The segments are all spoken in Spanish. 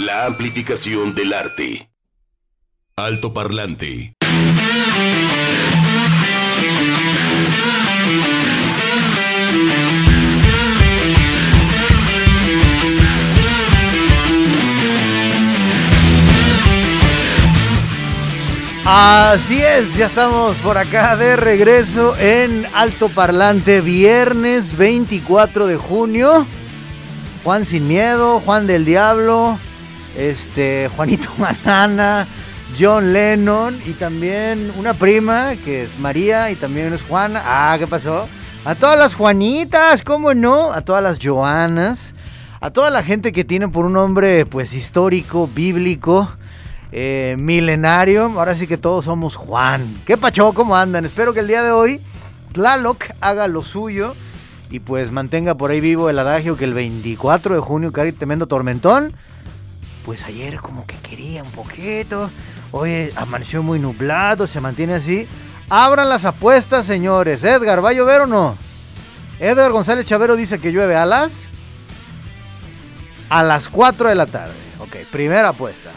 La amplificación del arte. Alto parlante. Así es, ya estamos por acá de regreso en Alto Parlante, viernes 24 de junio. Juan Sin Miedo, Juan del Diablo, este, Juanito Manana, John Lennon y también una prima que es María y también es Juana. Ah, ¿qué pasó? A todas las Juanitas, ¿cómo no? A todas las Joanas, a toda la gente que tiene por un nombre pues histórico, bíblico eh, milenario. Ahora sí que todos somos Juan. ¿Qué pacho? ¿Cómo andan? Espero que el día de hoy Tlaloc haga lo suyo y pues mantenga por ahí vivo el adagio que el 24 de junio cae tremendo tormentón. Pues ayer como que quería un poquito. Hoy amaneció muy nublado, se mantiene así. Abran las apuestas, señores. Edgar, ¿va a llover o no? Edgar González Chavero dice que llueve a las... A las 4 de la tarde. Ok, primera apuesta.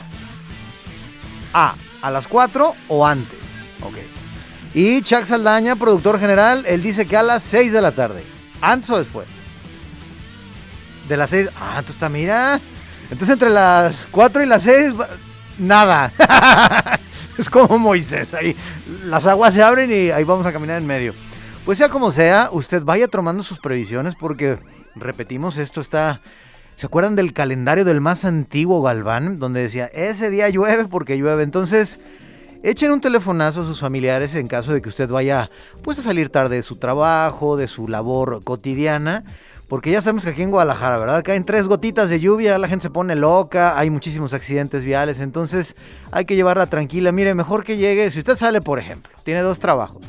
A, a las 4 o antes. Ok. Y Chuck Saldaña, productor general, él dice que a las 6 de la tarde. ¿Antes o después? De las 6. Ah, entonces está, mira. Entonces entre las 4 y las 6, nada. es como Moisés. Ahí las aguas se abren y ahí vamos a caminar en medio. Pues sea como sea, usted vaya tomando sus previsiones porque, repetimos, esto está ¿Se acuerdan del calendario del más antiguo Galván? Donde decía, ese día llueve porque llueve. Entonces, echen un telefonazo a sus familiares en caso de que usted vaya pues a salir tarde de su trabajo, de su labor cotidiana. Porque ya sabemos que aquí en Guadalajara, ¿verdad? Caen tres gotitas de lluvia, la gente se pone loca, hay muchísimos accidentes viales, entonces hay que llevarla tranquila. Mire, mejor que llegue, si usted sale, por ejemplo, tiene dos trabajos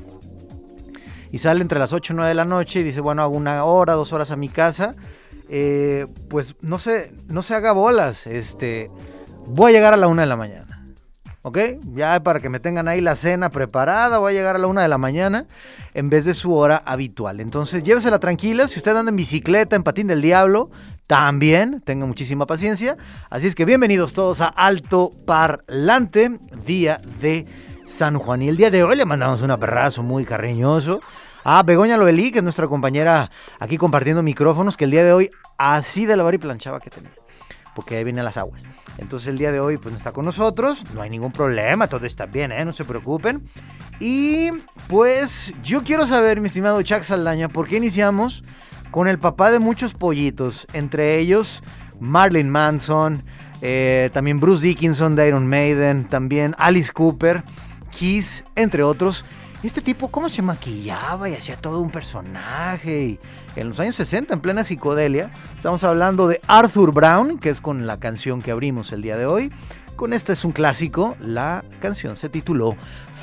y sale entre las 8 y 9 de la noche y dice, bueno, hago una hora, dos horas a mi casa, eh, pues no se, no se haga bolas. Este, voy a llegar a la una de la mañana. ¿Ok? Ya para que me tengan ahí la cena preparada, voy a llegar a la una de la mañana en vez de su hora habitual. Entonces, llévesela tranquila. Si usted anda en bicicleta, en patín del diablo, también tenga muchísima paciencia. Así es que bienvenidos todos a Alto Parlante, día de San Juan. Y el día de hoy le mandamos un aperrazo muy cariñoso Ah, Begoña Loelí, que es nuestra compañera aquí compartiendo micrófonos, que el día de hoy así de lavar y planchaba que tenía. Porque ahí vienen las aguas. Entonces el día de hoy pues está con nosotros. No hay ningún problema, todo está bien, ¿eh? No se preocupen. Y pues yo quiero saber, mi estimado Chuck Saldaña, ¿por qué iniciamos con el papá de muchos pollitos? Entre ellos Marlene Manson, eh, también Bruce Dickinson de Iron Maiden, también Alice Cooper, Kiss, entre otros. Este tipo, ¿cómo se maquillaba y hacía todo un personaje? Y en los años 60, en plena psicodelia, estamos hablando de Arthur Brown, que es con la canción que abrimos el día de hoy. Con esta es un clásico, la canción se tituló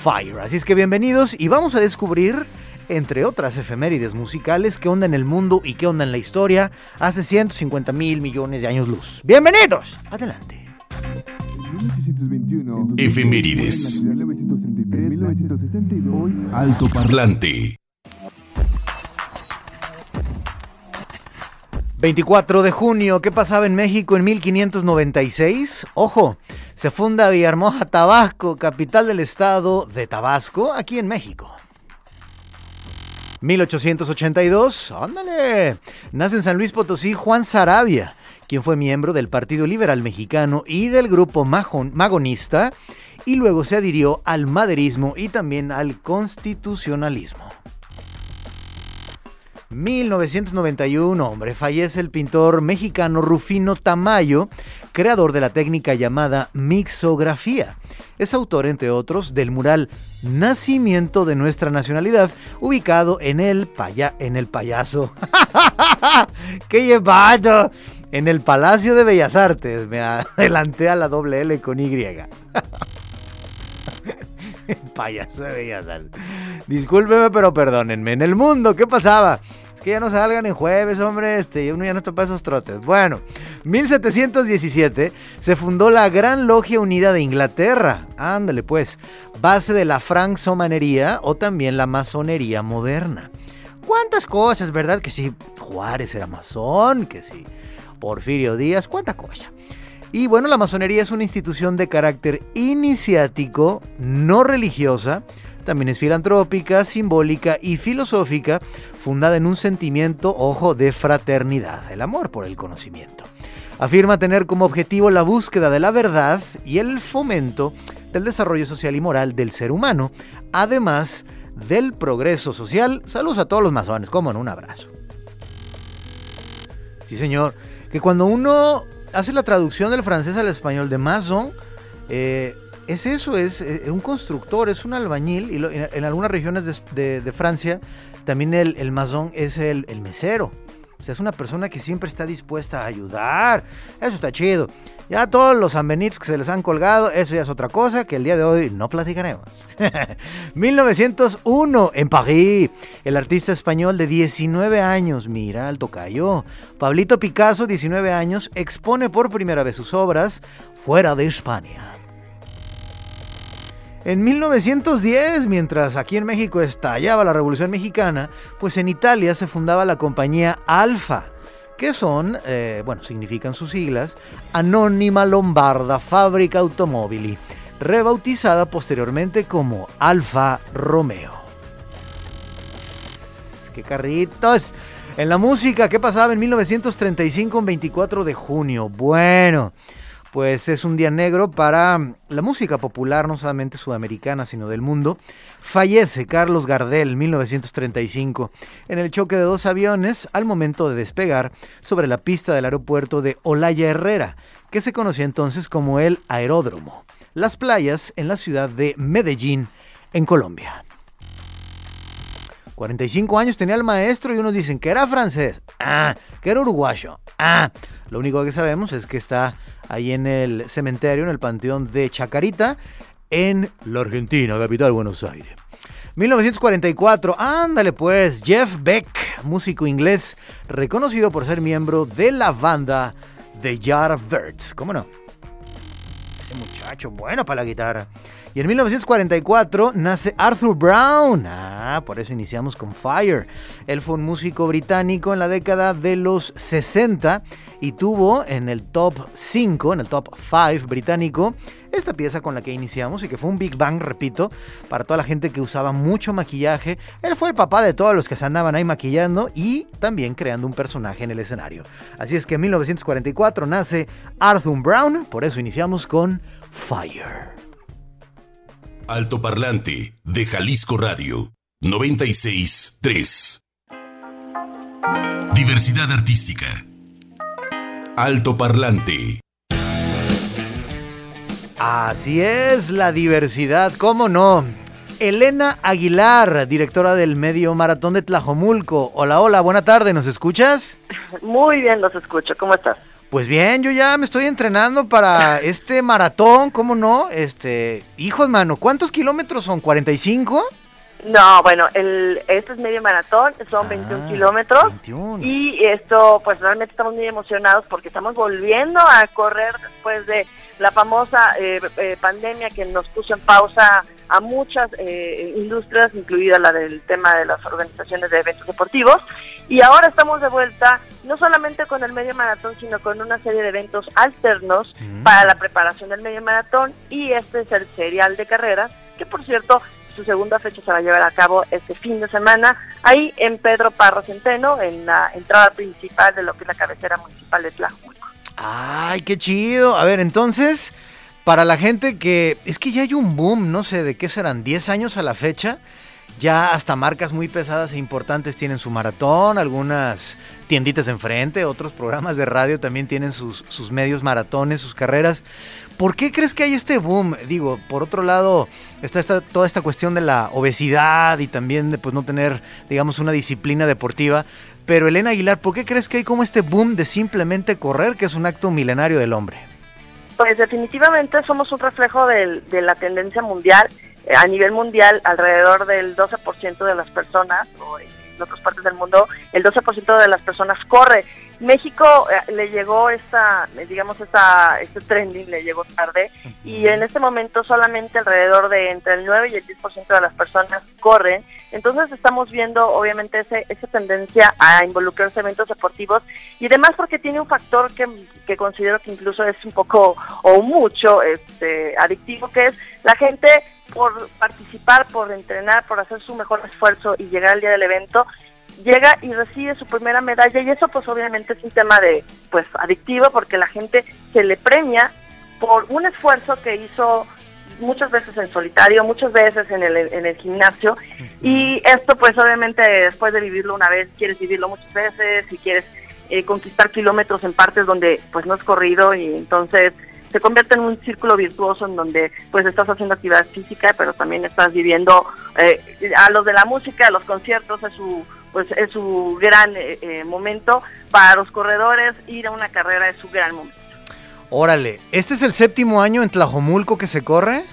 Fire. Así es que bienvenidos y vamos a descubrir, entre otras efemérides musicales, qué onda en el mundo y qué onda en la historia hace 150 mil millones de años luz. ¡Bienvenidos! Adelante. Efemérides. Alto Parlante. 24 de junio, ¿qué pasaba en México en 1596? Ojo, se funda Villahermosa, Tabasco, capital del estado de Tabasco, aquí en México. 1882, ándale, nace en San Luis Potosí Juan Sarabia, quien fue miembro del Partido Liberal Mexicano y del grupo magonista y luego se adhirió al maderismo y también al constitucionalismo. 1991, hombre, fallece el pintor mexicano Rufino Tamayo, creador de la técnica llamada mixografía. Es autor, entre otros, del mural Nacimiento de nuestra nacionalidad, ubicado en el, paya en el payaso. ¡Qué llevado! En el Palacio de Bellas Artes. Me adelanté a la doble L con Y. Payaso de Bellas Artes. Discúlpeme, pero perdónenme. En el mundo, ¿qué pasaba? Es que ya no salgan en jueves, hombre. Este, uno ya no está esos trotes. Bueno, 1717 se fundó la Gran Logia Unida de Inglaterra. Ándale, pues. Base de la francmasonería o también la masonería moderna. ¿Cuántas cosas, verdad? Que si Juárez era masón, que si Porfirio Díaz, cuánta cosa. Y bueno, la masonería es una institución de carácter iniciático, no religiosa, también es filantrópica, simbólica y filosófica, fundada en un sentimiento, ojo, de fraternidad, el amor por el conocimiento. Afirma tener como objetivo la búsqueda de la verdad y el fomento del desarrollo social y moral del ser humano, además del progreso social. Saludos a todos los masones, como en un abrazo. Sí, señor, que cuando uno hace la traducción del francés al español de mason, eh, es eso, es eh, un constructor, es un albañil, y en, algunas regiones de, Francia también el, el mason es el mesero. Sea, es una persona que siempre está dispuesta a ayudar. Eso está chido. Ya todos los ambenitos que se les han colgado, eso ya es otra cosa que el día de hoy no platicaremos. 1901, en París, el artista español de 19 años, mira, el tocayo, Pablito Picasso, 19 años, expone por primera vez sus obras fuera de España. En 1910, mientras aquí en México estallaba la Revolución Mexicana, pues en Italia se fundaba la compañía Alfa, que son, eh, bueno, significan sus siglas, Anónima Lombarda Fábrica Automóvili, rebautizada posteriormente como Alfa Romeo. ¡Qué carritos! En la música, ¿qué pasaba en 1935, un 24 de junio? Bueno pues es un día negro para la música popular, no solamente sudamericana, sino del mundo. Fallece Carlos Gardel, 1935, en el choque de dos aviones al momento de despegar sobre la pista del aeropuerto de Olaya Herrera, que se conocía entonces como el Aeródromo, las playas en la ciudad de Medellín, en Colombia. 45 años tenía el maestro y unos dicen que era francés, ah, que era uruguayo, ah. Lo único que sabemos es que está ahí en el cementerio, en el panteón de Chacarita, en la Argentina, capital Buenos Aires. 1944, ándale pues, Jeff Beck, músico inglés, reconocido por ser miembro de la banda The Yardbirds. ¿Cómo no? Ese muchacho, bueno para la guitarra. Y en 1944 nace Arthur Brown. Ah, por eso iniciamos con Fire. Él fue un músico británico en la década de los 60 y tuvo en el top 5, en el top 5 británico, esta pieza con la que iniciamos y que fue un Big Bang, repito, para toda la gente que usaba mucho maquillaje. Él fue el papá de todos los que se andaban ahí maquillando y también creando un personaje en el escenario. Así es que en 1944 nace Arthur Brown, por eso iniciamos con Fire. Alto Parlante de Jalisco Radio 963. Diversidad artística. Alto Parlante. Así es, la diversidad, ¿cómo no? Elena Aguilar, directora del medio Maratón de Tlajomulco. Hola, hola, buena tarde, ¿nos escuchas? Muy bien, los escucho, ¿cómo estás? Pues bien, yo ya me estoy entrenando para este maratón, ¿cómo no? Este, hijos, mano, ¿cuántos kilómetros son? ¿45? No, bueno, el, este es medio maratón, son 21 ah, kilómetros. Y esto, pues realmente estamos muy emocionados porque estamos volviendo a correr después de la famosa eh, eh, pandemia que nos puso en pausa a muchas eh, industrias, incluida la del tema de las organizaciones de eventos deportivos. Y ahora estamos de vuelta, no solamente con el medio maratón, sino con una serie de eventos alternos mm. para la preparación del medio maratón. Y este es el serial de carreras, que por cierto, su segunda fecha se va a llevar a cabo este fin de semana, ahí en Pedro Parro Centeno, en la entrada principal de lo que es la cabecera municipal de Tlajumulco. ¡Ay, qué chido! A ver, entonces para la gente que es que ya hay un boom, no sé de qué serán, 10 años a la fecha, ya hasta marcas muy pesadas e importantes tienen su maratón, algunas tienditas enfrente, otros programas de radio también tienen sus, sus medios maratones, sus carreras. ¿Por qué crees que hay este boom? Digo, por otro lado, está toda esta cuestión de la obesidad y también de pues, no tener, digamos, una disciplina deportiva. Pero Elena Aguilar, ¿por qué crees que hay como este boom de simplemente correr, que es un acto milenario del hombre? Pues definitivamente somos un reflejo de, la tendencia mundial. Eh, a nivel mundial, alrededor del 12% de las personas, o en otras partes del mundo, el 12% de las personas corre. México eh, le llegó esta, digamos, esta, este trending le llegó tarde y en este momento solamente alrededor de entre el 9 y el 10% de las personas corren Entonces estamos viendo obviamente ese, esa tendencia a involucrarse en eventos deportivos y además porque tiene un factor que, que considero que incluso es un poco o mucho este, adictivo, que es la gente por participar, por entrenar, por hacer su mejor esfuerzo y llegar al día del evento, llega y recibe su primera medalla y eso pues obviamente es un tema de pues adictivo porque la gente se le premia por un esfuerzo que hizo muchas veces en solitario, muchas veces en el, en el gimnasio. Y esto pues obviamente después de vivirlo una vez quieres vivirlo muchas veces y quieres eh, conquistar kilómetros en partes donde pues no es corrido y entonces se convierte en un círculo virtuoso en donde pues estás haciendo actividad física pero también estás viviendo eh, a los de la música, a los conciertos es su pues es su gran eh, momento. Para los corredores ir a una carrera es su gran momento Órale, ¿este es el séptimo año en Tlajomulco que se corre?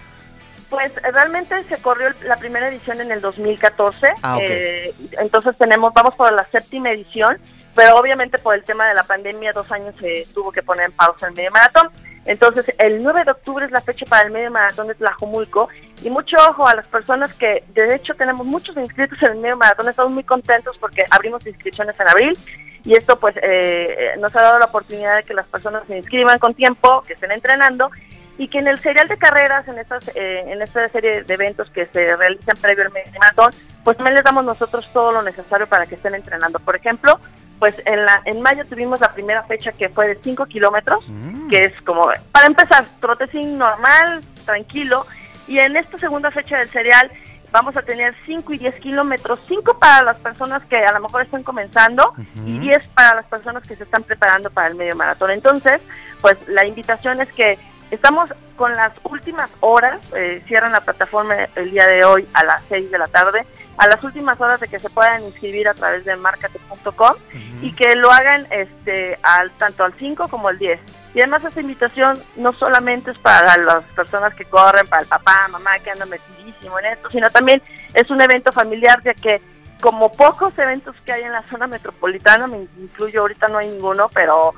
Pues realmente se corrió la primera edición en el 2014, ah, eh, entonces tenemos, vamos por la séptima edición, pero obviamente por el tema de la pandemia dos años se tuvo que poner en pausa el medio maratón. Entonces el 9 de octubre es la fecha para el medio maratón de Tlajomulco y mucho ojo a las personas que de hecho tenemos muchos inscritos en el medio maratón, estamos muy contentos porque abrimos inscripciones en abril y esto pues eh, nos ha dado la oportunidad de que las personas se inscriban con tiempo, que estén entrenando y que en el serial de carreras, en, estas, eh, en esta serie de eventos que se realizan previo al maratón, pues también les damos nosotros todo lo necesario para que estén entrenando. Por ejemplo, pues en, la, en mayo tuvimos la primera fecha que fue de 5 kilómetros, mm. que es como, para empezar, trotecín normal, tranquilo, y en esta segunda fecha del serial vamos a tener 5 y 10 kilómetros, 5 para las personas que a lo mejor están comenzando y 10 para las personas que se están preparando para el medio maratón. Entonces, pues la invitación es que estamos con las últimas horas, eh, cierran la plataforma el día de hoy a las 6 de la tarde, a las últimas horas de que se puedan inscribir a través de marcate.com y que lo hagan este al tanto al 5 como al 10. Y además esta invitación no solamente es para las personas que corren, para el papá, mamá que andan metidísimo en esto, sino también es un evento familiar ya que como pocos eventos que hay en la zona metropolitana, me incluyo ahorita no hay ninguno, pero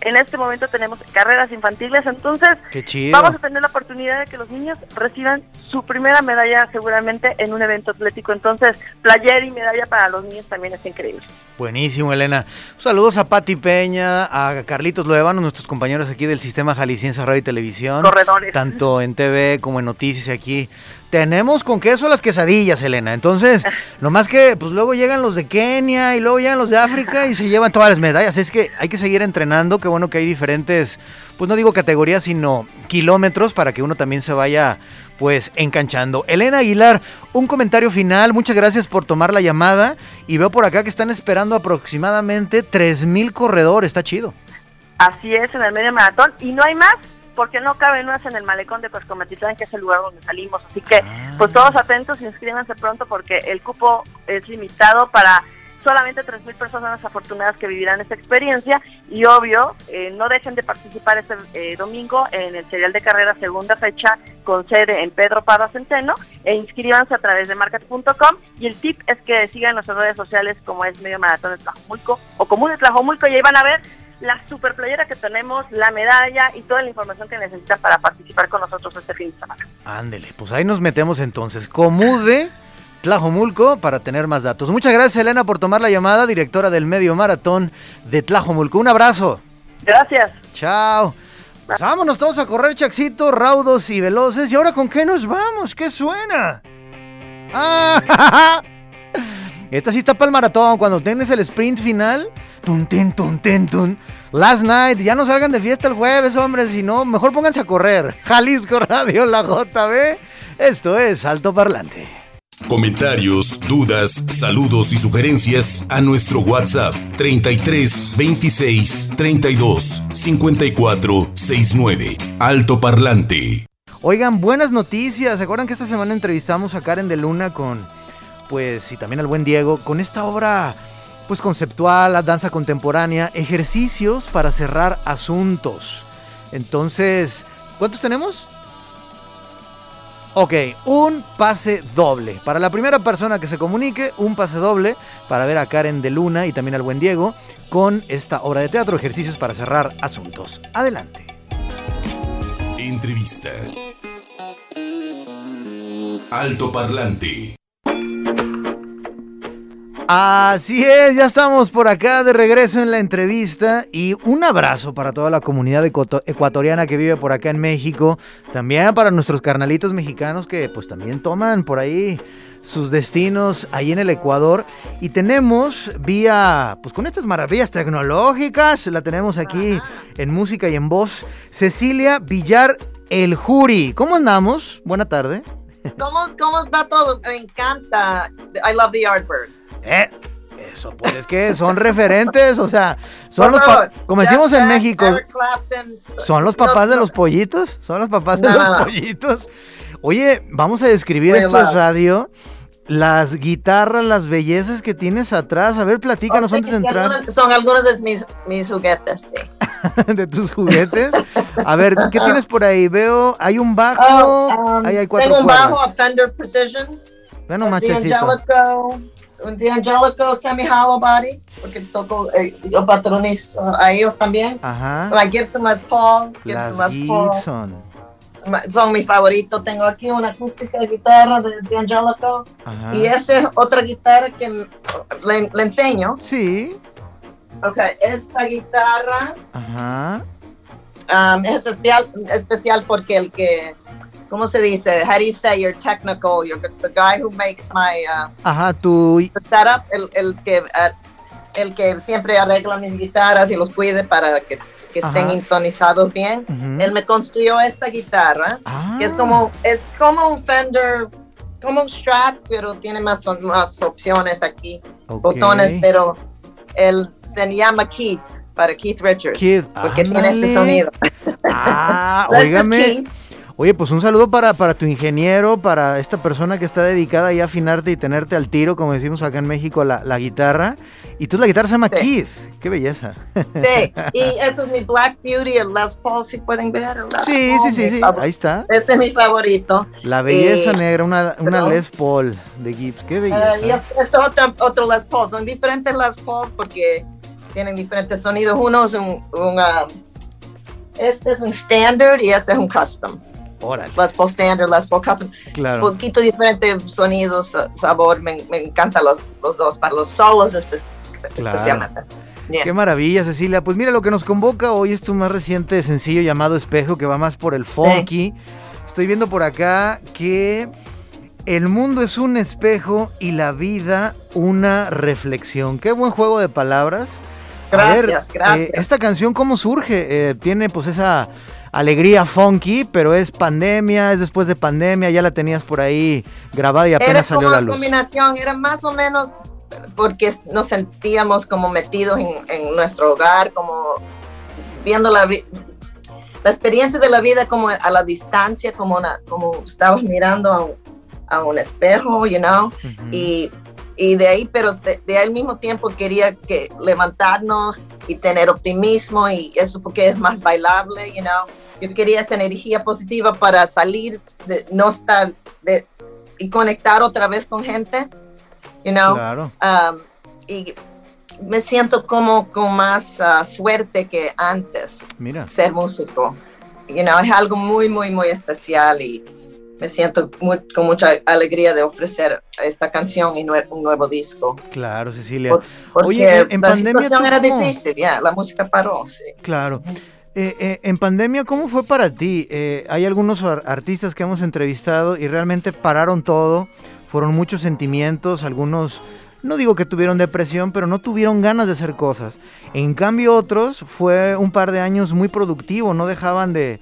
en este momento tenemos carreras infantiles, entonces vamos a tener la oportunidad de que los niños reciban su primera medalla seguramente en un evento atlético. Entonces, player y medalla para los niños también es increíble. Buenísimo, Elena. Saludos a Pati Peña, a Carlitos Luevano, nuestros compañeros aquí del Sistema Jalisciense Radio y Televisión. Corredores. Tanto en TV como en noticias aquí tenemos con queso las quesadillas, Elena. Entonces, nomás que pues luego llegan los de Kenia y luego llegan los de África y se llevan todas las medallas. Es que hay que seguir entrenando, qué bueno que hay diferentes, pues no digo categorías, sino kilómetros para que uno también se vaya pues enganchando. Elena Aguilar, un comentario final, muchas gracias por tomar la llamada y veo por acá que están esperando aproximadamente 3000 corredores, está chido. Así es, en el medio maratón y no hay más porque no caben más en el malecón de Coscomatitán, que es el lugar donde salimos. Así que, pues todos atentos, inscríbanse pronto porque el cupo es limitado para solamente 3.000 personas afortunadas que vivirán esta experiencia. Y obvio, eh, no dejen de participar este eh, domingo en el serial de carrera segunda fecha con sede en Pedro Parra Centeno e inscríbanse a través de market.com y el tip es que sigan nuestras redes sociales como es Medio Maratón de Tlajomulco o Común de Tlajomulco y ahí van a ver la super playera que tenemos, la medalla y toda la información que necesitan para participar con nosotros este fin de semana. Ándele, pues ahí nos metemos entonces. Comude Tlajomulco para tener más datos. Muchas gracias Elena por tomar la llamada, directora del medio maratón de Tlajomulco. Un abrazo. Gracias. Chao. Pues vámonos todos a correr, Chaxito, raudos y veloces. ¿Y ahora con qué nos vamos? ¿Qué suena? ¡Ah! Esta sí está para el maratón. Cuando tienes el sprint final, tun, ten, tun, tun. Last night, ya no salgan de fiesta el jueves, hombres. Si no, mejor pónganse a correr. Jalisco Radio, la JB. Esto es Alto Parlante. Comentarios, dudas, saludos y sugerencias a nuestro WhatsApp 33 26 32 54 69. Alto Parlante. Oigan, buenas noticias. ¿Se acuerdan que esta semana entrevistamos a Karen de Luna con pues, y también al buen Diego, con esta obra, pues, conceptual, la danza contemporánea, ejercicios para cerrar asuntos. Entonces, ¿cuántos tenemos? Ok, un pase doble. Para la primera persona que se comunique, un pase doble para ver a Karen de Luna y también al buen Diego con esta obra de teatro, ejercicios para cerrar asuntos. Adelante. Entrevista. Alto Parlante. Así es, ya estamos por acá de regreso en la entrevista y un abrazo para toda la comunidad ecuatoriana que vive por acá en México, también para nuestros carnalitos mexicanos que pues también toman por ahí sus destinos ahí en el Ecuador y tenemos vía pues con estas maravillas tecnológicas, la tenemos aquí en música y en voz, Cecilia Villar el Juri. ¿Cómo andamos? Buena tarde. ¿Cómo, ¿Cómo va todo? Me encanta. I love the Yardbirds. Eh, eso, pues es que son referentes, o sea, son los como decimos en México, son los papás de los pollitos, son los papás de los pollitos. Oye, vamos a describir esto en radio las guitarras, las bellezas que tienes atrás. A ver, platícanos antes de entrar. son algunos de mis, mis juguetes, sí. ¿De tus juguetes? A ver, ¿qué tienes por ahí? Veo, hay un bajo, oh, um, ahí hay cuatro Tengo un bajo, a Fender Precision. Bueno, machecito. Un D'Angelico semi-hollow body, porque toco, eh, yo patronizo a ellos también. Ajá. La Gibson Les Paul, Gibson Les Paul son mis favoritos. Tengo aquí una acústica de guitarra de, de Angelico y esa es otra guitarra que le, enseño. Sí. Ok, esta guitarra Ajá. Um, es especial, especial porque el que, ¿cómo se dice? How do you say you're technical? The guy who makes my uh, Ajá, tu setup, el, el que uh, el que siempre arregla mis guitarras y los cuide para que que estén intonizados bien. Él me construyó esta guitarra, que es ah. como, es como un Fender, como un Strat, pero tiene más, más opciones aquí, botones, pero él se llama Keith, para Keith Richards, porque tiene ese sonido. Ah, óigame. Oye, pues un saludo para, para tu ingeniero, para esta persona que está dedicada a afinarte y tenerte al tiro, como decimos acá en México, la, la guitarra. Y tú la guitarra se llama Keith. Qué belleza. Sí, y eso es mi Black Beauty, el Les Paul, si pueden ver. El sí, sí, sí, sí, ahí está. Ese es mi favorito. La belleza negra, una, una Les Paul de Gibbs. Qué belleza. Uh, y este es otro, otro Les Paul. Son diferentes Les Pauls porque tienen diferentes sonidos. Uno es un, un um, este es un standard y este es un custom. Las Paul Standard, Las Paul Custom. Claro. Un poquito diferente sonidos, sabor. Me, me encantan los, los, dos. Para los solos especialmente. Qué maravilla, Cecilia. Pues mira, lo que nos convoca hoy es tu más reciente sencillo llamado Espejo, que va más por el funky. Estoy viendo por acá que el mundo es un espejo y la vida una reflexión. Qué buen juego de palabras. Gracias, gracias. Eh, esta canción, ¿cómo surge? Eh, tiene pues esa alegría funky, pero es pandemia, es después de pandemia, ya la tenías por ahí grabada y apenas salió la luz. Era combinación, era más o menos porque nos sentíamos como metidos en, nuestro hogar, como viendo la, la experiencia de la vida como a la distancia, como, una, como estabas mirando a un, a un espejo, you know, y, y, de ahí, pero de, de, al mismo tiempo quería que levantarnos y tener optimismo y eso porque es más bailable, you know yo quería esa energía positiva para salir, de, no estar de, y conectar otra vez con gente, you know. Claro. Um, y me siento como con más uh, suerte que antes. Mira. Ser músico. You know, es algo muy, muy, muy especial y me siento con mucha alegría de ofrecer esta canción y un nuevo disco. Claro, Cecilia. porque Oye, en, la situación era difícil, ya, la música paró. Sí. Claro. Eh, eh, en pandemia, ¿cómo fue para ti? Eh, hay algunos artistas que hemos entrevistado y realmente pararon todo, fueron muchos sentimientos, algunos, no digo que tuvieron depresión, pero no tuvieron ganas de hacer cosas. En cambio otros fue un par de años muy productivo, no dejaban de,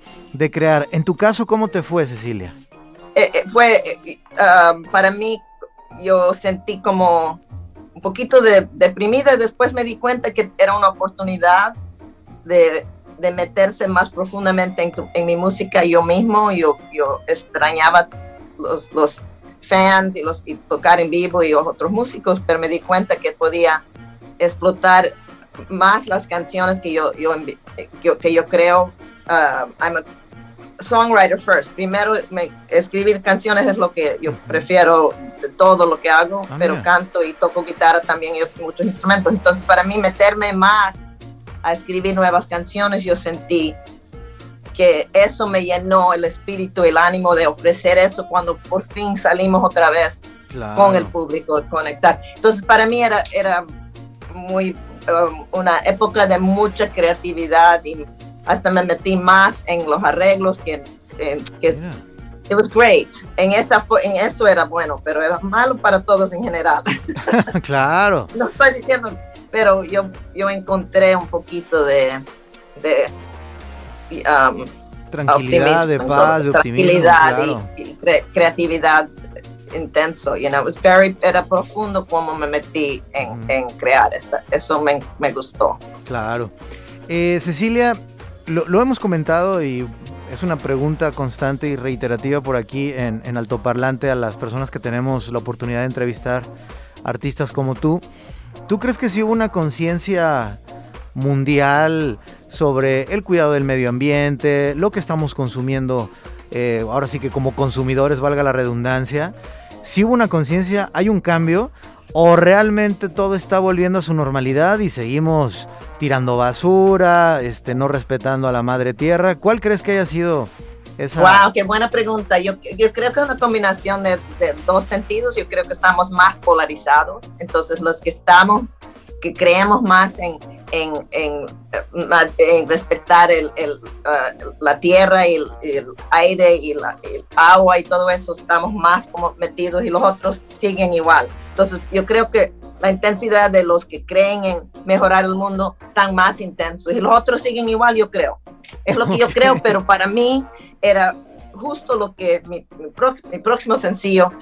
crear. En tu caso, ¿cómo te fue, Cecilia? Fue, um, para mí, yo sentí como un poquito de, deprimida, después me di cuenta que era una oportunidad de de meterse más profundamente en, mi música yo mismo. Yo, yo extrañaba los, los fans y, los, y tocar en vivo y otros músicos, pero me di cuenta que podía explotar más las canciones que yo, yo, que yo creo. Uh, I'm a songwriter first. Primero, escribir canciones es lo que yo prefiero de todo lo que hago, ah, pero canto y toco guitarra también y muchos instrumentos. Entonces, para mí, meterme más a escribir nuevas canciones, yo sentí que eso me llenó el espíritu, el ánimo de ofrecer eso cuando por fin salimos otra vez con el público, conectar. Entonces para mí era, era muy um, una época de mucha creatividad y hasta me metí más en los arreglos que, en, que it was great. En, esa, en eso era bueno, pero era malo para todos en general. claro. no estoy diciendo, pero yo, yo encontré un poquito de, de um, tranquilidad, de paz, de optimismo, y, creatividad intenso, you know, it was very, era profundo como me metí en, en crear esta, eso me, me gustó. Claro. Eh, Cecilia, lo, hemos comentado y es una pregunta constante y reiterativa por aquí en, en Altoparlante a las personas que tenemos la oportunidad de entrevistar artistas como tú. ¿Tú crees que si hubo una conciencia mundial sobre el cuidado del medio ambiente, lo que estamos consumiendo, eh, ahora sí que como consumidores, valga la redundancia, si hubo una conciencia, hay un cambio, o realmente todo está volviendo a su normalidad y seguimos tirando basura, este, no respetando a la madre tierra. ¿Cuál crees que haya sido esa? Wow, qué buena pregunta. Yo, yo creo que es una combinación de, de, dos sentidos. Yo creo que estamos más polarizados. Entonces, los que estamos, que creemos más en, en, en, en respetar el, el, uh, la tierra y el, el aire y la, el agua y todo eso, estamos más como metidos y los otros siguen igual. Entonces, yo creo que la intensidad de los que creen en mejorar el mundo están más intensos y los otros siguen igual, yo creo. Es lo que yo creo, pero para mí era justo lo que mi, mi, próximo sencillo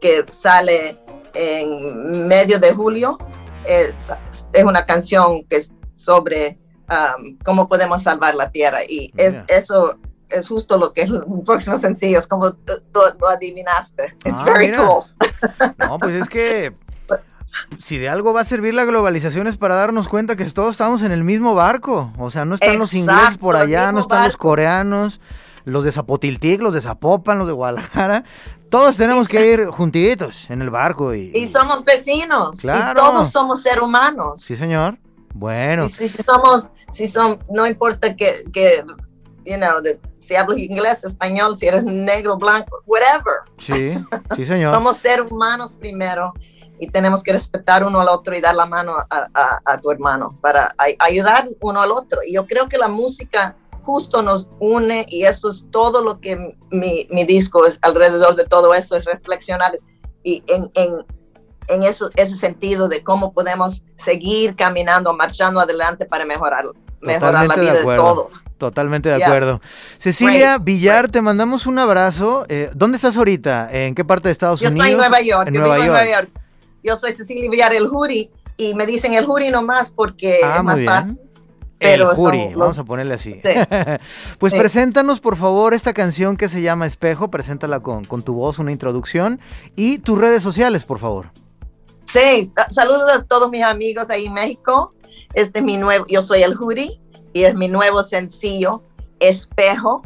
que sale en medio de julio es, es una canción que es sobre um, cómo podemos salvar la tierra y es, eso es justo lo que es el próximo sencillo, es como tú lo adivinaste. It's ah, very cool. No, pues es que si de algo va a servir la globalización es para darnos cuenta que todos estamos en el mismo barco. O sea, no están los ingleses por allá, no están los coreanos, los de Zapotiltic, los de Zapopan, los de Guadalajara. Todos tenemos que ir juntitos en el barco. Y, y somos vecinos. Y todos somos seres humanos. Sí, señor. Bueno. Si, somos, si son, no importa que, que you know, si hablas inglés, español, si eres negro, blanco, whatever. Sí, sí, señor. somos seres humanos primero y tenemos que respetar uno al otro y dar la mano a, tu hermano para ayudar uno al otro. Y yo creo que la música justo nos une y eso es todo lo que mi, mi disco es alrededor de todo eso, es reflexionar y en, en, en eso, ese sentido de cómo podemos seguir caminando, marchando adelante para mejorar mejorar la vida de, todos. Totalmente de acuerdo. Cecilia Villar, te mandamos un abrazo. Eh, ¿Dónde estás ahorita? ¿En qué parte de Estados Unidos? Yo estoy en Nueva York. En Nueva York. Yo soy Cecilia Villar, el jury, y me dicen el jury nomás porque ah, es más fácil. Pero el jury, vamos a ponerle así. pues preséntanos, por favor, esta canción que se llama Espejo. Preséntala con, con tu voz, una introducción. Y tus redes sociales, por favor. Sí, saludos a todos mis amigos ahí en México. Este es mi nuevo, yo soy el jury y es mi nuevo sencillo, Espejo.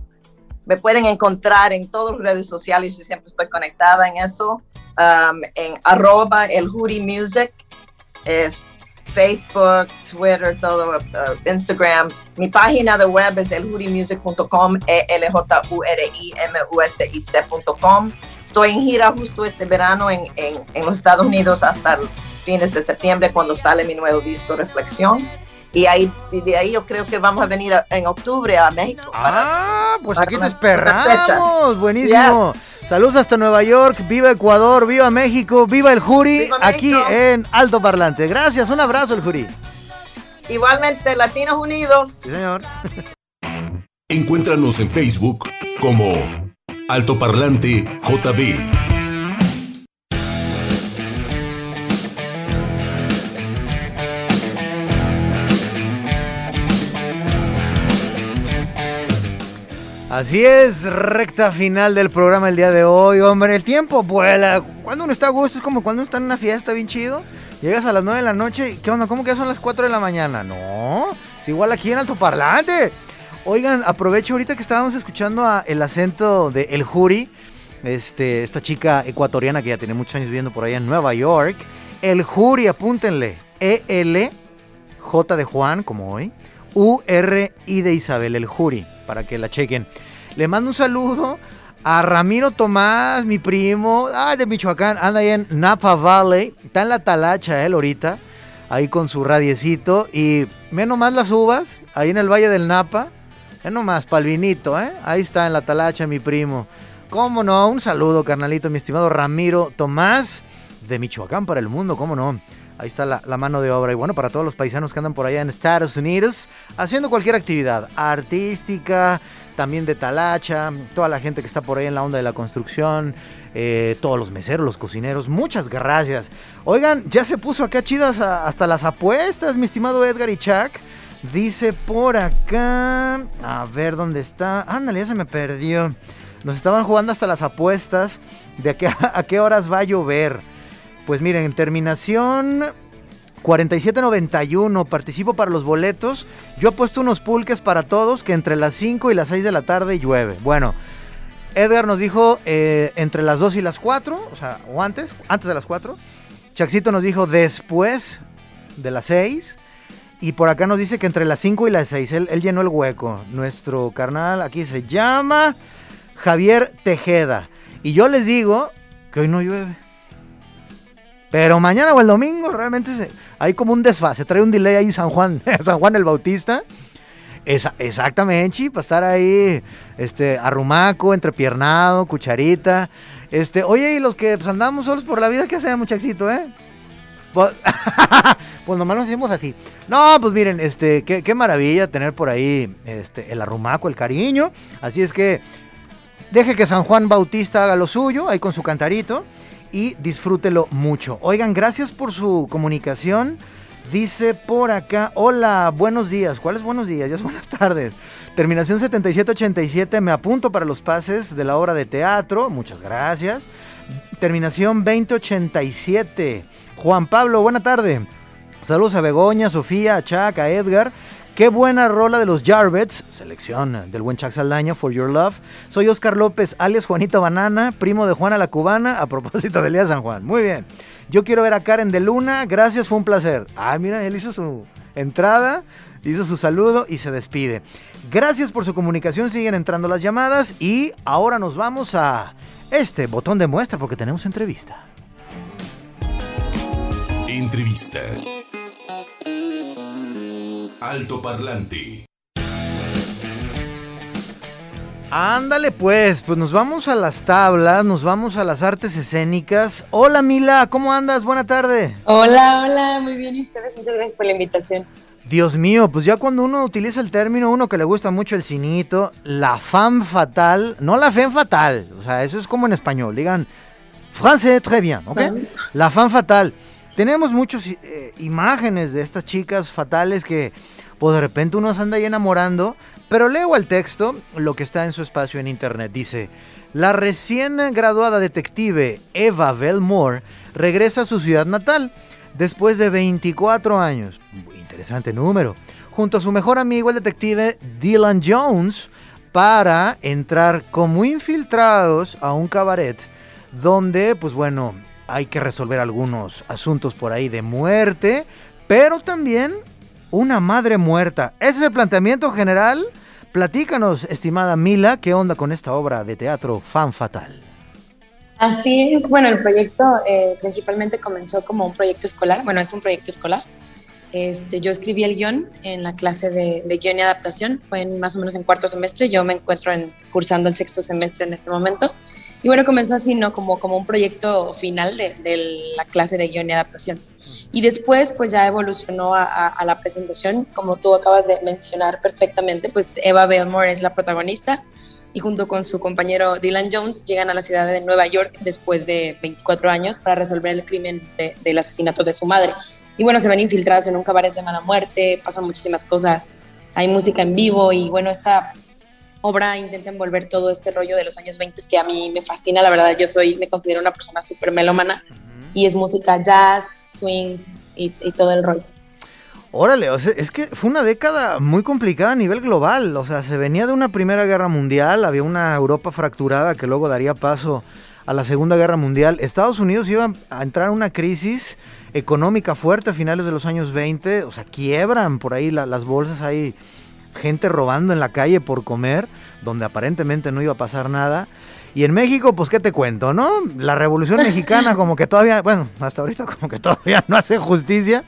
Me pueden encontrar en todas las redes sociales, yo siempre estoy conectada en eso. Um, en arroba el Hoodie Music, es Facebook, Twitter, todo, uh, Instagram. Mi página de web es elhoodiemusic.com, e l j u r i m u s i c.com. Estoy en gira justo este verano en, en, en los Estados Unidos hasta los fines de septiembre cuando sale mi nuevo disco Reflexión. Y ahí, de ahí yo creo que vamos a venir en octubre a México. Ah, pues aquí te esperamos. Buenísimo. Saludos hasta Nueva York, viva Ecuador, viva México, viva el Juri, aquí en Alto Parlante. Gracias, un abrazo el Juri. Igualmente, Latinos Unidos. Sí, señor. Encuéntranos en Facebook como Alto Parlante JB. Así es, recta final del programa el día de hoy, hombre. El tiempo vuela. Cuando uno está a gusto es como cuando uno está en una fiesta bien chido. Llegas a las 9 de la noche. ¿Qué onda? ¿Cómo que ya son las 4 de la mañana? No, es igual aquí en Altoparlante. Oigan, aprovecho ahorita que estábamos escuchando el acento de El Juri. Este, esta chica ecuatoriana que ya tiene muchos años viviendo por allá en Nueva York. El Juri, apúntenle. E-L, J de Juan, como hoy. U-R-I de Isabel, el Juri, para que la chequen. Le mando un saludo A Ramiro Tomás, mi primo, de Michoacán, anda ahí en Napa Valley. Está en la talacha él ahorita, ahí con su radiecito. Y menos más las uvas, ahí en el Valle del Napa. Es nomás, palvinito, ¿eh? Ahí está en la talacha mi primo. ¿Cómo no? Un saludo, carnalito, mi estimado Ramiro Tomás, de Michoacán para el mundo, ¿cómo no? Ahí está la, la, mano de obra. Y bueno, para todos los paisanos que andan por allá en Estados Unidos, haciendo cualquier actividad artística, también de talacha, toda la gente que está por ahí en la onda de la construcción, eh, todos los meseros, los cocineros, muchas gracias. Oigan, ya se puso acá chidas hasta las apuestas, mi estimado Edgar y Chuck. Dice por acá, a ver dónde está. Ándale, ya se me perdió. Nos estaban jugando hasta las apuestas de a qué, a qué horas va a llover. Pues miren, en terminación 4791, participo para los boletos. Yo he puesto unos pulques para todos que entre las 5 y las 6 de la tarde llueve. Bueno, Edgar nos dijo eh, entre las 2 y las 4, o sea, o antes, antes de las 4. Chaxito nos dijo después de las 6. Y por acá nos dice que entre las 5 y las 6, él, él llenó el hueco. Nuestro carnal aquí se llama Javier Tejeda. Y yo les digo que hoy no llueve. Pero mañana o el domingo realmente hay como un desfase, trae un delay ahí San Juan, San Juan el Bautista. exactamente, para estar ahí, este, arrumaco, entrepiernado, cucharita. Este, oye, y los que pues, andamos solos por la vida, ¿qué hacemos, muchachito, eh? Pues, pues, nomás nos hacemos así. No, pues miren, este, qué, qué, maravilla tener por ahí este, el arrumaco, el cariño. Así es que deje que San Juan Bautista haga lo suyo, ahí con su cantarito y disfrútelo mucho. Oigan, gracias por su comunicación. Dice por acá, hola, buenos días. ¿Cuáles buenos días? Ya es buenas tardes. Terminación 7787, me apunto para los pases de la obra de teatro. Muchas gracias. Terminación 2087. Juan Pablo, buena tarde. Saludos a Begoña, Sofía, a Chuck, a Edgar. Qué buena rola de los Jarvets, selección del buen Chuck Saldaña, For Your Love. Soy Oscar López, alias Juanito Banana, primo de Juana la Cubana, a propósito de Elías San Juan. Muy bien. Yo quiero ver a Karen de Luna, gracias, fue un placer. Ah, mira, él hizo su entrada, hizo su saludo y se despide. Gracias por su comunicación, siguen entrando las llamadas y ahora nos vamos a este botón de muestra porque tenemos entrevista. Entrevista. Alto Parlante. Ándale pues, pues nos vamos a las tablas, nos vamos a las artes escénicas. Hola Mila, ¿cómo andas? Buena tarde. Hola, hola, muy bien y ustedes, muchas gracias por la invitación. Dios mío, pues ya cuando uno utiliza el término, uno que le gusta mucho el cinito, la femme fatal, no la femme fatal, o sea, eso es como en español, digan, français, très bien, ¿ok? La femme fatal. Tenemos muchas eh, imágenes de estas chicas fatales que pues de repente uno se anda ahí enamorando, pero leo el texto, lo que está en su espacio en internet. Dice, la recién graduada detective Eva Belmore regresa a su ciudad natal después de 24 años. Interesante número. Junto a su mejor amigo, el detective Dylan Jones, para entrar como infiltrados a un cabaret donde, pues bueno, hay que resolver algunos asuntos por ahí de muerte, pero también una madre muerta. Ese es el planteamiento general. Platícanos, estimada Mila, ¿qué onda con esta obra de teatro Fan Fatal? Así es, bueno, el proyecto eh, principalmente comenzó como un proyecto escolar, bueno, es un proyecto escolar. Este, yo escribí el guion en la clase de, de, guion y adaptación, fue en, más o menos en cuarto semestre, yo me encuentro en, cursando el sexto semestre en este momento. Y bueno, comenzó así, ¿no? Como, como un proyecto final de, de la clase de guion y adaptación. Y después, pues ya evolucionó a, a, la presentación, como tú acabas de mencionar perfectamente, pues Eva Belmore es la protagonista y junto con su compañero Dylan Jones llegan a la ciudad de Nueva York después de 24 años para resolver el crimen del asesinato de su madre. Y bueno, se ven infiltrados en un cabaret de mala muerte, pasan muchísimas cosas, hay música en vivo y bueno, esta obra intenta envolver todo este rollo de los años 20 que a mí me fascina, la verdad yo soy, me considero una persona súper melómana y es música jazz, swing y, y todo el rollo. Órale, es que fue una década muy complicada a nivel global. O sea, se venía de una Primera Guerra Mundial, había una Europa fracturada que luego daría paso a la Segunda Guerra Mundial. Estados Unidos iba a entrar en una crisis económica fuerte a finales de los años 20. O sea, quiebran por ahí las bolsas ahí gente robando en la calle por comer, donde aparentemente no iba a pasar nada. Y en México, pues, ¿qué te cuento, no? La Revolución Mexicana como que todavía, bueno, hasta ahorita como que todavía no hace justicia,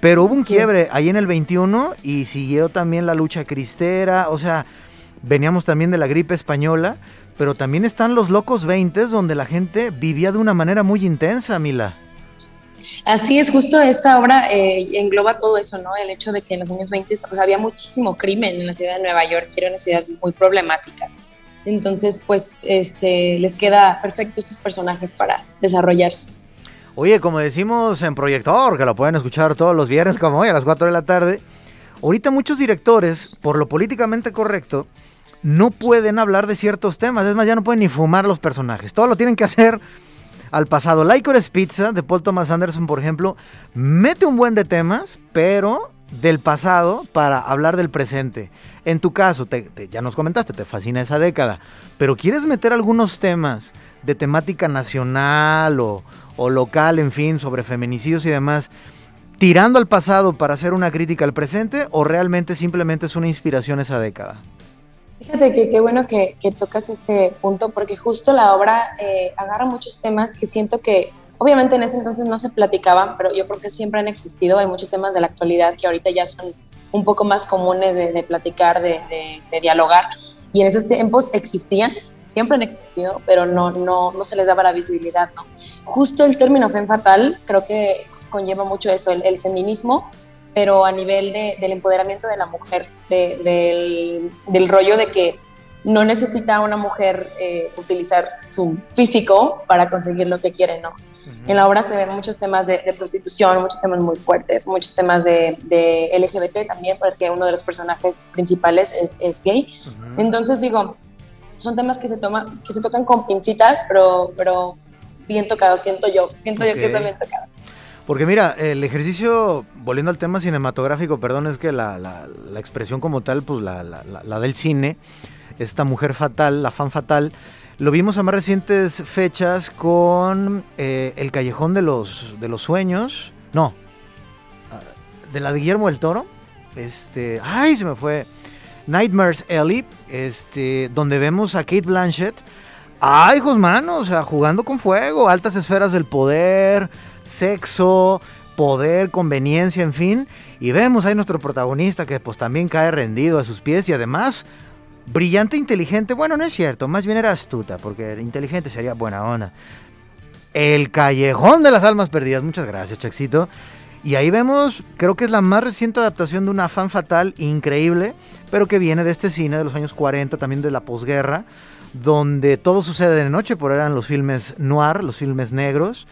pero hubo un quiebre ahí en el 21 y siguió también la lucha cristera, o sea, veníamos también de la gripe española, pero también están los locos 20 donde la gente vivía de una manera muy intensa, Mila. Así es, justo esta obra eh, engloba todo eso, ¿no? El hecho de que en los años 20 había muchísimo crimen en la ciudad de Nueva York, que era una ciudad muy problemática. Entonces, pues, este, les queda perfecto estos personajes para desarrollarse. Oye, como decimos en Proyector, que lo pueden escuchar todos los viernes como hoy a las 4 de la tarde, ahorita muchos directores, por lo políticamente correcto, no pueden hablar de ciertos temas. Es más, ya no pueden ni fumar los personajes. Todo lo tienen que hacer al pasado. Licorice Pizza de Paul Thomas Anderson, por ejemplo, mete un buen de temas, pero del pasado para hablar del presente. En tu caso, ya nos comentaste, te fascina esa década, pero ¿quieres meter algunos temas de temática nacional o, o local, en fin, sobre feminicidios y demás, tirando al pasado para hacer una crítica al presente o realmente simplemente es una inspiración esa década? Fíjate que qué bueno que, tocas ese punto porque justo la obra eh, agarra muchos temas que siento que obviamente en ese entonces no se platicaban, pero yo creo que siempre han existido. Hay muchos temas de la actualidad que ahorita ya son un poco más comunes de, platicar, de, dialogar. Y en esos tiempos existían, siempre han existido, pero no, no, no se les daba la visibilidad. ¿no? Justo el término fem fatal creo que conlleva mucho eso, el feminismo pero a nivel del empoderamiento de la mujer, del, rollo de que no necesita una mujer eh, utilizar su físico para conseguir lo que quiere, ¿no? En la obra se ven muchos temas de, prostitución, muchos temas muy fuertes, muchos temas de, LGBT también, porque uno de los personajes principales es, gay. Entonces digo, son temas que se, toma, que se tocan con pincitas, pero, pero bien tocados, siento yo, siento yo que están bien tocados. Porque mira, el ejercicio, volviendo al tema cinematográfico, perdón, es que la, expresión como tal, pues la, la, del cine, esta mujer fatal, la fan fatal, lo vimos a más recientes fechas con eh, El Callejón de los, de los Sueños, no, ah, de la de Guillermo del Toro, este, ay, se me fue, Nightmares Ellie, este, donde vemos a Kate Blanchett, ay, hijos manos, o sea, jugando con fuego, altas esferas del poder, sexo, poder, conveniencia, en fin. Y vemos ahí nuestro protagonista que pues también cae rendido a sus pies y además brillante, inteligente. Bueno, no es cierto, más bien era astuta, porque inteligente sería buena onda. El callejón de las almas perdidas. Muchas gracias, Chaxito. Y ahí vemos, creo que es la más reciente adaptación de una fan fatal increíble, pero que viene de este cine de los años 40, también de la posguerra, donde todo sucede de noche, por eran los filmes noir, los filmes negros.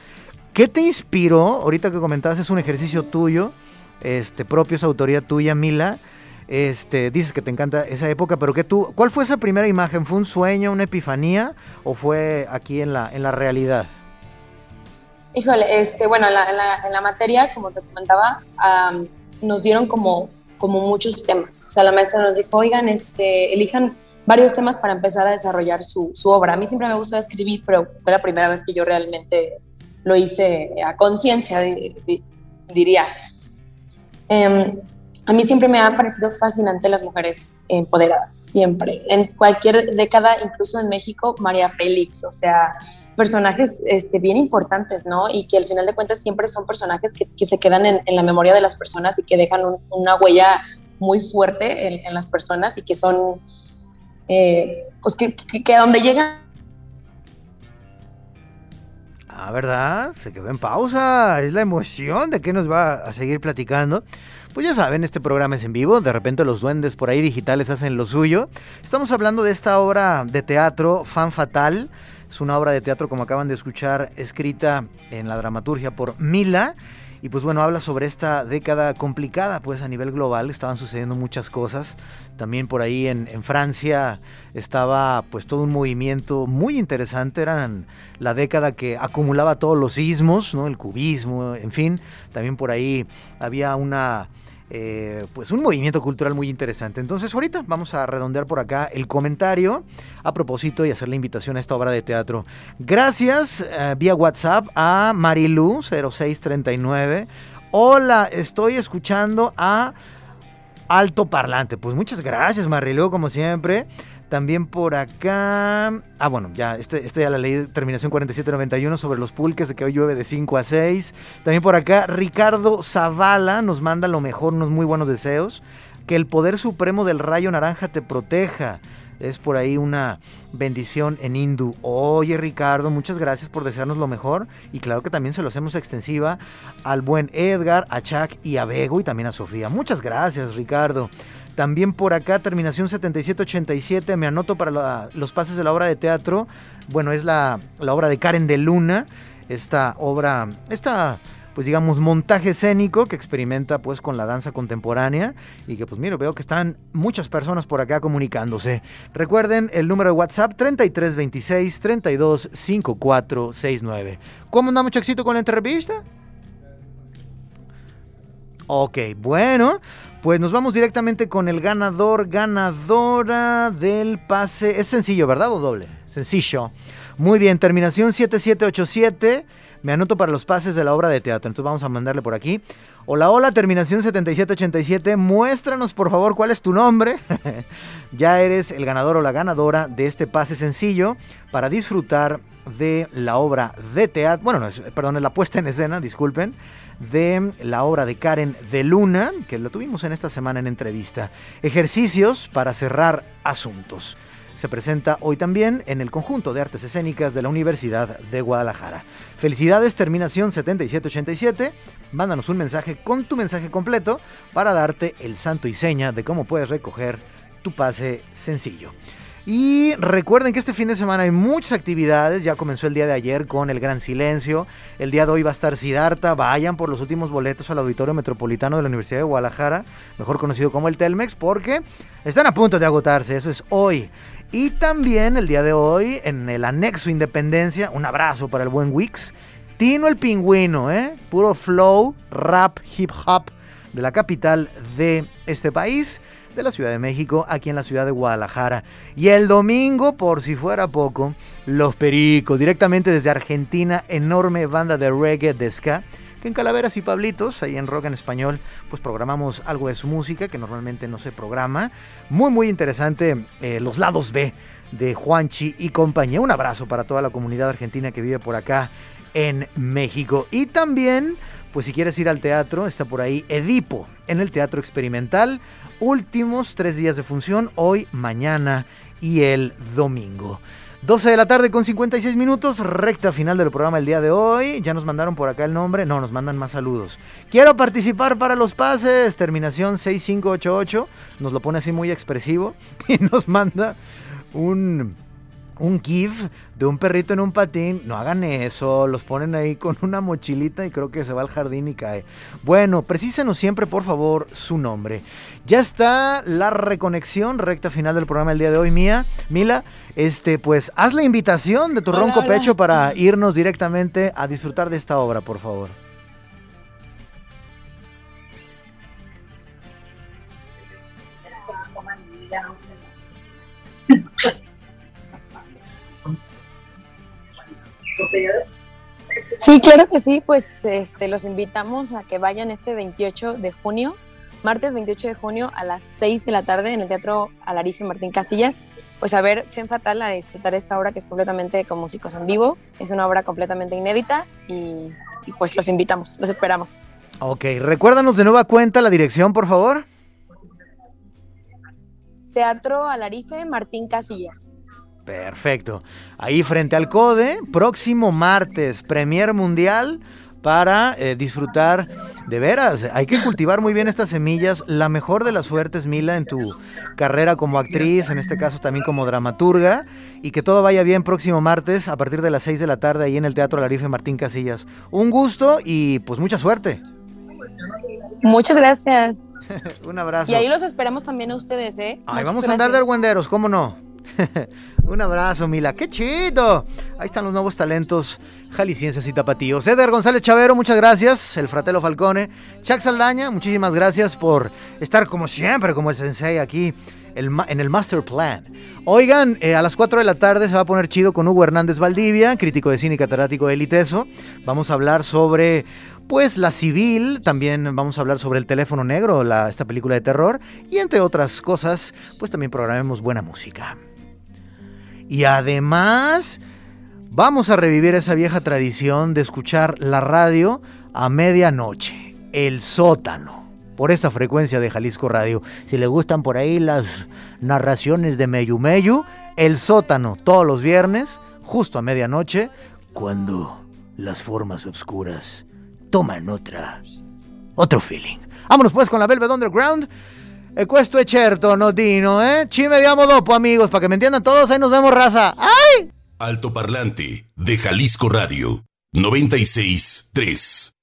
¿Qué te inspiró? Ahorita que comentabas, es un ejercicio tuyo, este, propio, es autoría tuya, Mila. Este, dices que te encanta esa época, pero que tú, ¿cuál fue esa primera imagen? ¿Fue un sueño, una epifanía o fue aquí en la, en la realidad? Híjole, este, bueno, en la, materia, como te comentaba, nos dieron como, como muchos temas. O sea, la maestra nos dijo, oigan, este, elijan varios temas para empezar a desarrollar su, obra. A mí siempre me gusta escribir, pero fue la primera vez que yo realmente lo hice a conciencia, diría. Em, a mí siempre me han parecido fascinante las mujeres empoderadas, siempre. En cualquier década, incluso en México, María Félix, o sea, personajes este, bien importantes, ¿no? Y que al final de cuentas siempre son personajes que, que se quedan en, la memoria de las personas y que dejan una huella muy fuerte en, las personas y que son, eh, pues que, que, que donde llegan Ah, ¿verdad? Se quedó en pausa. Es la emoción de que nos va a seguir platicando. Pues ya saben, este programa es en vivo. De repente los duendes por ahí digitales hacen lo suyo. Estamos hablando de esta obra de teatro, Fan Fatal. Es una obra de teatro, como acaban de escuchar, escrita en la dramaturgia por Mila. Y pues bueno, habla sobre esta década complicada, pues a nivel global estaban sucediendo muchas cosas. También por ahí en, Francia estaba pues todo un movimiento muy interesante, eran la década que acumulaba todos los sismos, ¿no? El cubismo, en fin. También por ahí había una eh, pues un movimiento cultural muy interesante. Entonces ahorita vamos a redondear por acá el comentario a propósito y hacer la invitación a esta obra de teatro. Gracias eh, vía WhatsApp a Marilu 0639. Hola, estoy escuchando a Alto Parlante. Pues muchas gracias, Mariló, como siempre. También por acá. Ah, bueno, ya, esto, esto ya la ley terminación 4791 sobre los pulques, de que hoy llueve de 5 a 6. También por acá, Ricardo Zavala nos manda lo mejor, unos muy buenos deseos. Que el poder supremo del rayo naranja te proteja. Es por ahí una bendición en hindú. Oye Ricardo, muchas gracias por desearnos lo mejor. Y claro que también se lo hacemos extensiva al buen Edgar, a Chuck y a Bego y también a Sofía. Muchas gracias Ricardo. También por acá, terminación 7787, me anoto para los pases de la obra de teatro. Bueno, es la, la obra de Karen de Luna. Esta obra, esta pues digamos, montaje escénico que experimenta pues con la danza contemporánea y que pues miro, veo que están muchas personas por acá comunicándose. Recuerden el número de WhatsApp 3326 325469. ¿Cómo andamos, éxito con la entrevista? Ok, bueno, pues nos vamos directamente con el ganador, ganadora del pase. Es sencillo, ¿verdad? ¿O doble? Sencillo. Muy bien, terminación 7787. Me anoto para los pases de la obra de teatro. Entonces vamos a mandarle por aquí. Hola, hola, terminación 7787. Muéstranos por favor cuál es tu nombre. ya eres el ganador o la ganadora de este pase sencillo para disfrutar de la obra de teatro. Bueno, no, perdón, es la puesta en escena, disculpen de la obra de Karen de Luna, que la tuvimos en esta semana en entrevista. Ejercicios para cerrar asuntos. Se presenta hoy también en el conjunto de artes escénicas de la Universidad de Guadalajara. Felicidades, terminación 7787. Mándanos un mensaje con tu mensaje completo para darte el santo y seña de cómo puedes recoger tu pase sencillo. Y recuerden que este fin de semana hay muchas actividades. Ya comenzó el día de ayer con el Gran Silencio. El día de hoy va a estar Sidarta. Vayan por los últimos boletos al Auditorio Metropolitano de la Universidad de Guadalajara, mejor conocido como el Telmex, porque están a punto de agotarse. Eso es hoy. Y también el día de hoy, en el anexo Independencia, un abrazo para el buen Wix. Tino el Pingüino, ¿eh? Puro flow, rap, hip hop de la capital de este país de la Ciudad de México, aquí en la ciudad de Guadalajara. Y el domingo, por si fuera poco, Los Pericos, directamente desde Argentina, enorme banda de reggae de ska, que en Calaveras y Pablitos, ahí en Rock en Español, pues programamos algo de su música que normalmente no se programa. Muy, muy interesante, eh, los lados B de Juanchi y compañía. Un abrazo para toda la comunidad argentina que vive por acá en México. Y también, pues si quieres ir al teatro, está por ahí Edipo, en el Teatro Experimental últimos tres días de función, hoy, mañana y el domingo. 12 de la tarde con 56 minutos, recta final del programa el día de hoy. Ya nos mandaron por acá el nombre, no, nos mandan más saludos. Quiero participar para los pases, terminación 6588, nos lo pone así muy expresivo y nos manda un un GIF de un perrito en un patín, no hagan eso, los ponen ahí con una mochilita y creo que se va al jardín y cae. Bueno, precísenos siempre por favor su nombre. Ya está la reconexión, recta final del programa el día de hoy, Mía. Mila, este, pues haz la invitación de tu ronco pecho para irnos directamente a disfrutar de esta obra, por favor. Sí, claro que sí, pues este, los invitamos a que vayan este 28 de junio, martes 28 de junio a las 6 de la tarde en el Teatro Alarife Martín Casillas, pues a ver Fen Fatal, a disfrutar esta obra que es completamente con músicos en vivo, es una obra completamente inédita y, y pues los invitamos, los esperamos. Ok, recuérdanos de nueva cuenta la dirección, por favor. Teatro Alarife Martín Casillas. Perfecto. Ahí frente al CODE, próximo martes, Premier Mundial para eh, disfrutar de veras. Hay que cultivar muy bien estas semillas. La mejor de las suertes, Mila, en tu carrera como actriz, en este caso también como dramaturga. Y que todo vaya bien próximo martes a partir de las 6 de la tarde ahí en el Teatro Larife Martín Casillas. Un gusto y pues mucha suerte. Muchas gracias. Un abrazo. Y ahí los esperamos también a ustedes, ¿eh? Vamos a andar de argüenderos, ¿cómo no? Un abrazo, Mila. ¡Qué chido! Ahí están los nuevos talentos jaliscienses y tapatíos. Eder González Chavero, muchas gracias. El Fratelo Falcone. Chuck Saldaña, muchísimas gracias por estar como siempre, como el sensei aquí en el Master Plan. Oigan, eh, a las 4 de la tarde se va a poner chido con Hugo Hernández Valdivia, crítico de cine y catedrático de Eliteso. Vamos a hablar sobre Pues La Civil, también vamos a hablar sobre El teléfono negro, la, esta película de terror, y entre otras cosas, pues también programemos buena música. Y además, vamos a revivir esa vieja tradición de escuchar la radio a medianoche, el sótano por esta frecuencia de Jalisco Radio. Si le gustan por ahí las narraciones de Meyu Meyu, el sótano todos los viernes, justo a medianoche, cuando las formas oscuras toman otra, otro feeling. Vámonos pues con la Velvet Underground. E questo è certo, Notino, eh? Ci vediamo dopo, amigos, para que me entiendan todos. Ahí nos vemos, raza. ¡Ay! Alto Parlante de Jalisco Radio 96 3.